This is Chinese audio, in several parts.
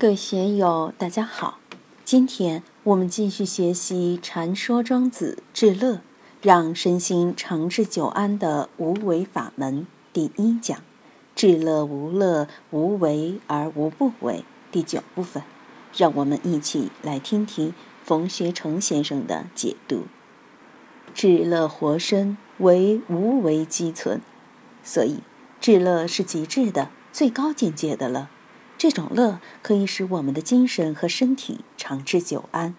各位学友，大家好。今天我们继续学习《禅说庄子至乐》，让身心长治久安的无为法门第一讲“至乐无乐，无为而无不为”第九部分。让我们一起来听听冯学成先生的解读。至乐活身为无为基存，所以至乐是极致的、最高境界的了。这种乐可以使我们的精神和身体长治久安，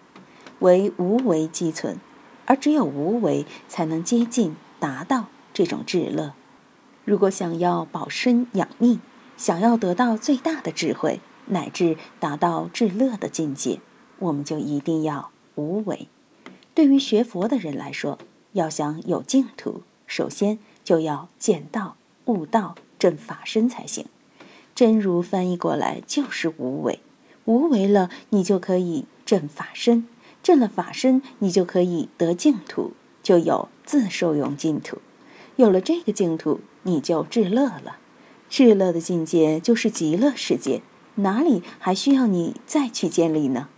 为无为积存，而只有无为才能接近达到这种至乐。如果想要保身养命，想要得到最大的智慧，乃至达到至乐的境界，我们就一定要无为。对于学佛的人来说，要想有净土，首先就要见道、悟道、证法身才行。真如翻译过来就是无为，无为了，你就可以证法身，证了法身，你就可以得净土，就有自受用净土。有了这个净土，你就至乐了。至乐的境界就是极乐世界，哪里还需要你再去建立呢？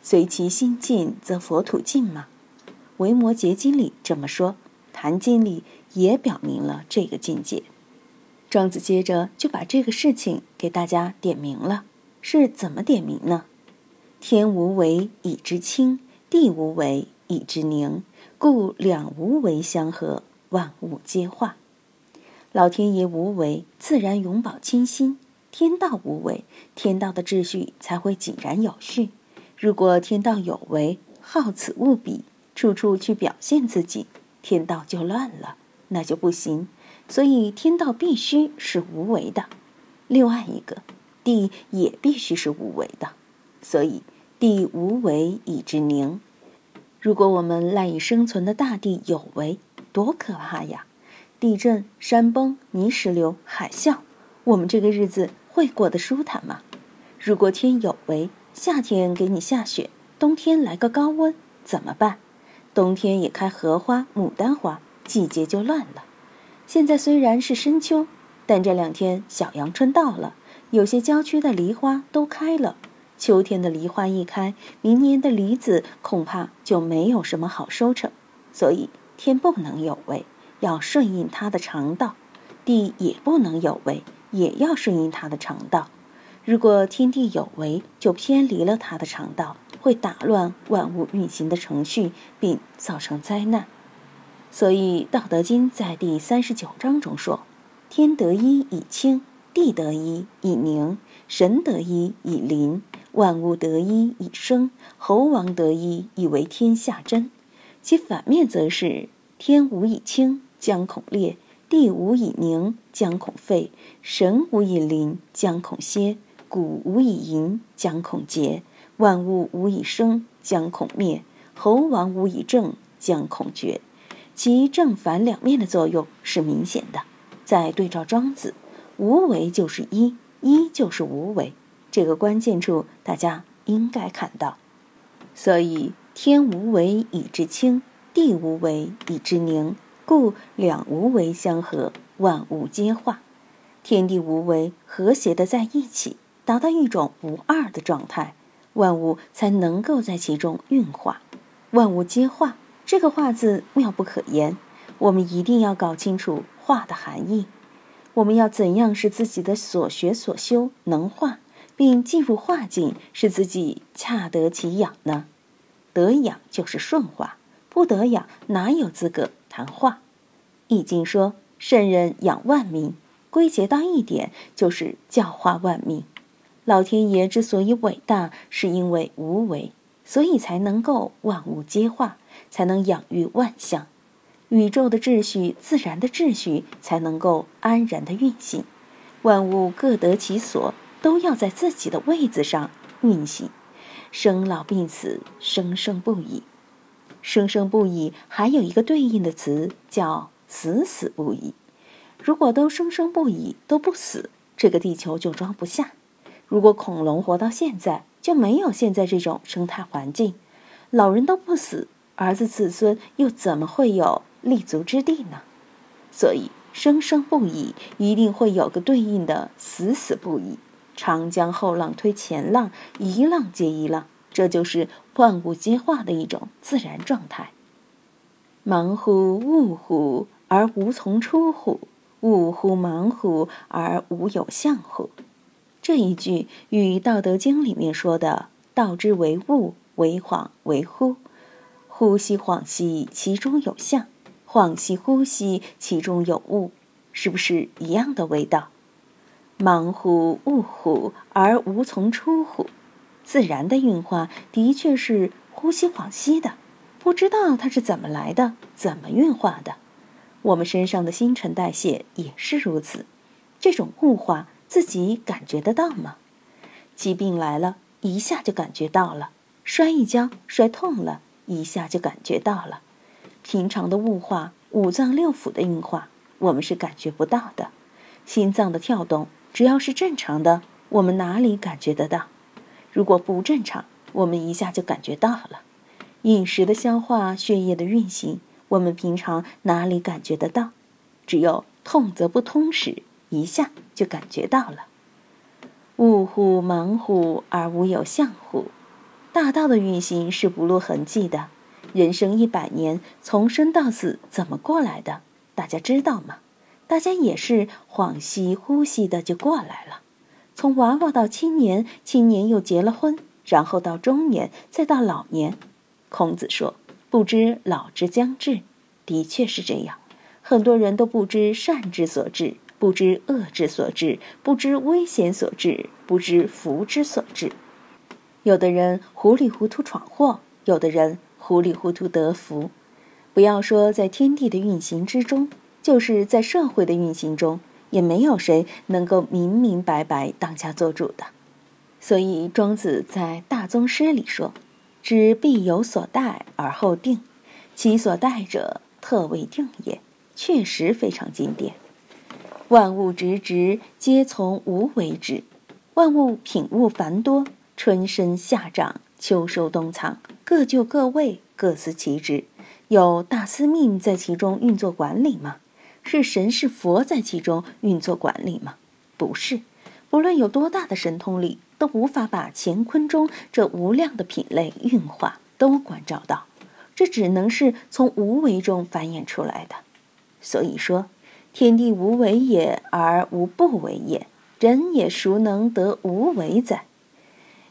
随其心尽，则佛土尽嘛。《维摩诘经》里这么说，《坛经》里也表明了这个境界。庄子接着就把这个事情给大家点明了，是怎么点明呢？天无为以知清，地无为以知宁，故两无为相合，万物皆化。老天爷无为，自然永保清新；天道无为，天道的秩序才会井然有序。如果天道有为，好此恶彼，处处去表现自己，天道就乱了，那就不行。所以天道必须是无为的，另外一个地也必须是无为的，所以地无为以之宁。如果我们赖以生存的大地有为，多可怕呀！地震、山崩、泥石流、海啸，我们这个日子会过得舒坦吗？如果天有为，夏天给你下雪，冬天来个高温，怎么办？冬天也开荷花、牡丹花，季节就乱了。现在虽然是深秋，但这两天小阳春到了，有些郊区的梨花都开了。秋天的梨花一开，明年的梨子恐怕就没有什么好收成。所以天不能有为，要顺应它的常道；地也不能有为，也要顺应它的常道。如果天地有为，就偏离了它的常道，会打乱万物运行的程序，并造成灾难。所以，《道德经》在第三十九章中说：“天得一以清，地得一以宁，神得一以灵，万物得一以生，猴王得一以为天下真。”其反面则是：“天无以清，将恐裂；地无以宁，将恐废；神无以灵，将恐歇；谷无以盈，将恐竭；万物无以生，将恐灭；猴王无以正，将恐绝。”其正反两面的作用是明显的。再对照庄子，无为就是一，一就是无为，这个关键处大家应该看到。所以天无为以至清，地无为以至宁，故两无为相合，万物皆化。天地无为和谐的在一起，达到一种无二的状态，万物才能够在其中运化，万物皆化。这个“化”字妙不可言，我们一定要搞清楚“化”的含义。我们要怎样使自己的所学所修能化，并进入化境，使自己恰得其养呢？得养就是顺化，不得养哪有资格谈化？《易经》说：“圣人养万民”，归结到一点就是教化万民。老天爷之所以伟大，是因为无为，所以才能够万物皆化。才能养育万象，宇宙的秩序、自然的秩序才能够安然的运行，万物各得其所，都要在自己的位子上运行，生老病死，生生不已，生生不已，还有一个对应的词叫死死不已。如果都生生不已，都不死，这个地球就装不下。如果恐龙活到现在，就没有现在这种生态环境，老人都不死。儿子子孙又怎么会有立足之地呢？所以生生不已，一定会有个对应的死死不已。长江后浪推前浪，一浪接一浪，这就是万物皆化的一种自然状态。忙乎物乎而无从出乎？物乎忙乎而无有相乎？这一句与《道德经》里面说的“道之为物，为恍为惚，呼吸恍兮其中有象，恍兮惚兮其中有物”是不是一样的味道？忙乎物乎而无从出乎？自然的运化的确是呼吸恍兮的，不知道它是怎么来的，怎么运化的。我们身上的新陈代谢也是如此，这种物化。自己感觉得到吗？疾病来了，一下就感觉到了；摔一跤，摔痛了，一下就感觉到了。平常的物化，五脏六腑的运化，我们是感觉不到的。心脏的跳动，只要是正常的，我们哪里感觉得到？如果不正常，我们一下就感觉到了。饮食的消化，血液的运行，我们平常哪里感觉得到？只有痛则不通时。一下就感觉到了，物乎忙乎而无有相乎？大道的运行是不露痕迹的。人生一百年，从生到死怎么过来的？大家知道吗？大家也是恍兮惚兮的就过来了。从娃娃到青年，青年又结了婚，然后到中年，再到老年。孔子说：“不知老之将至。”的确是这样，很多人都不知善之所至。不知恶之所至，不知危险所致，不知福之所至。有的人糊里糊涂闯祸，有的人糊里糊涂得福。不要说在天地的运行之中，就是在社会的运行中，也没有谁能够明明白白当家做主的。所以庄子在大宗师里说：“知必有所待而后定，其所待者，特未定也。”确实非常经典。万物直直，皆从无为之。万物品物繁多，春生夏长，秋收冬藏，各就各位，各司其职。有大司命在其中运作管理吗？是神是佛在其中运作管理吗？不是。不论有多大的神通力，都无法把乾坤中这无量的品类运化都关照到。这只能是从无为中繁衍出来的。所以说。天地无为也，而无不为也。人也孰能得无为哉？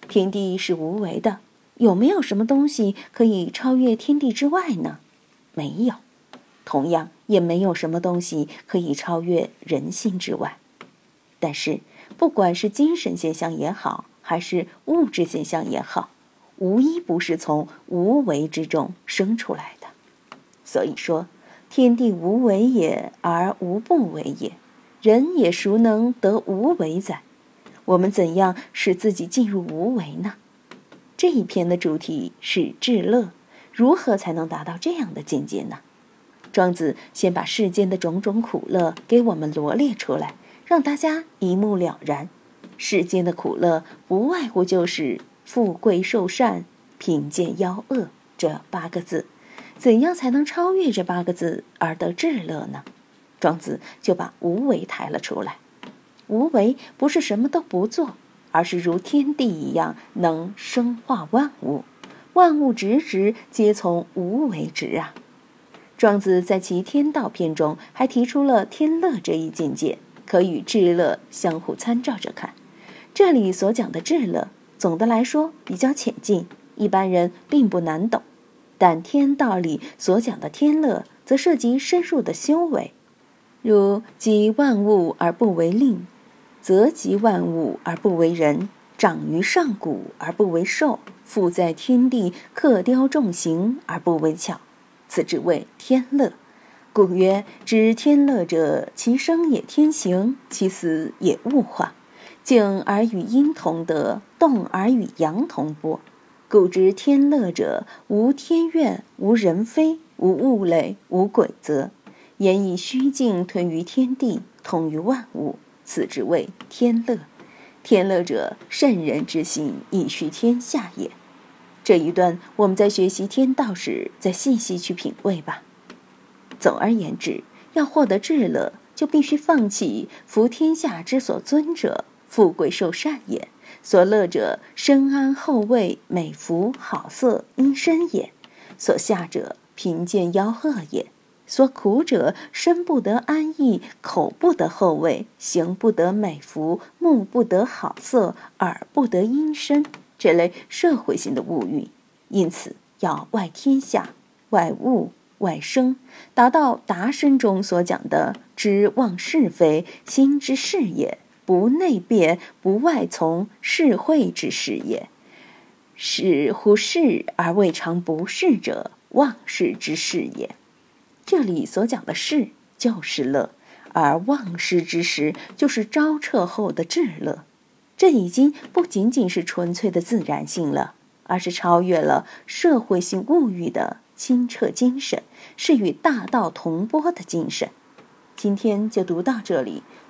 天地是无为的，有没有什么东西可以超越天地之外呢？没有。同样，也没有什么东西可以超越人性之外。但是，不管是精神现象也好，还是物质现象也好，无一不是从无为之中生出来的。所以说。天地无为也，而无不为也。人也孰能得无为哉？我们怎样使自己进入无为呢？这一篇的主题是至乐，如何才能达到这样的境界呢？庄子先把世间的种种苦乐给我们罗列出来，让大家一目了然。世间的苦乐不外乎就是富贵寿善、贫贱夭恶这八个字。怎样才能超越这八个字而得至乐呢？庄子就把无为抬了出来。无为不是什么都不做，而是如天地一样能生化万物，万物直直皆从无为直啊。庄子在其《天道》篇中还提出了天乐这一境界，可与至乐相互参照着看。这里所讲的至乐，总的来说比较浅近，一般人并不难懂。但天道里所讲的天乐，则涉及深入的修为，如集万物而不为令，则集万物而不为人，长于上古而不为兽，富在天地，刻雕重形而不为巧，此之谓天乐。故曰：知天乐者，其生也天行，其死也物化。静而与阴同德，动而与阳同波。故知天乐者，无天怨，无人非，无物类，无鬼则。言以虚静吞于天地，通于万物，此之谓天乐。天乐者，圣人之心，以虚天下也。这一段我们在学习天道时，再细细去品味吧。总而言之，要获得至乐，就必须放弃服天下之所尊者，富贵寿善也；所乐者，身安后位，美服好色，阴身也；所下者，贫贱夭恶也；所苦者，身不得安逸，口不得后位，行不得美服，目不得好色，耳不得阴身。这类社会性的物欲，因此要外天下、外物、外生，达到达生中所讲的知忘是非，心之事也。不内变，不外从，是会之事也。是乎是而未尝不是者，忘事之事也。这里所讲的是就是乐，而忘失之时就是昭彻后的至乐。这已经不仅仅是纯粹的自然性了，而是超越了社会性物欲的清澈精神，是与大道同波的精神。今天就读到这里。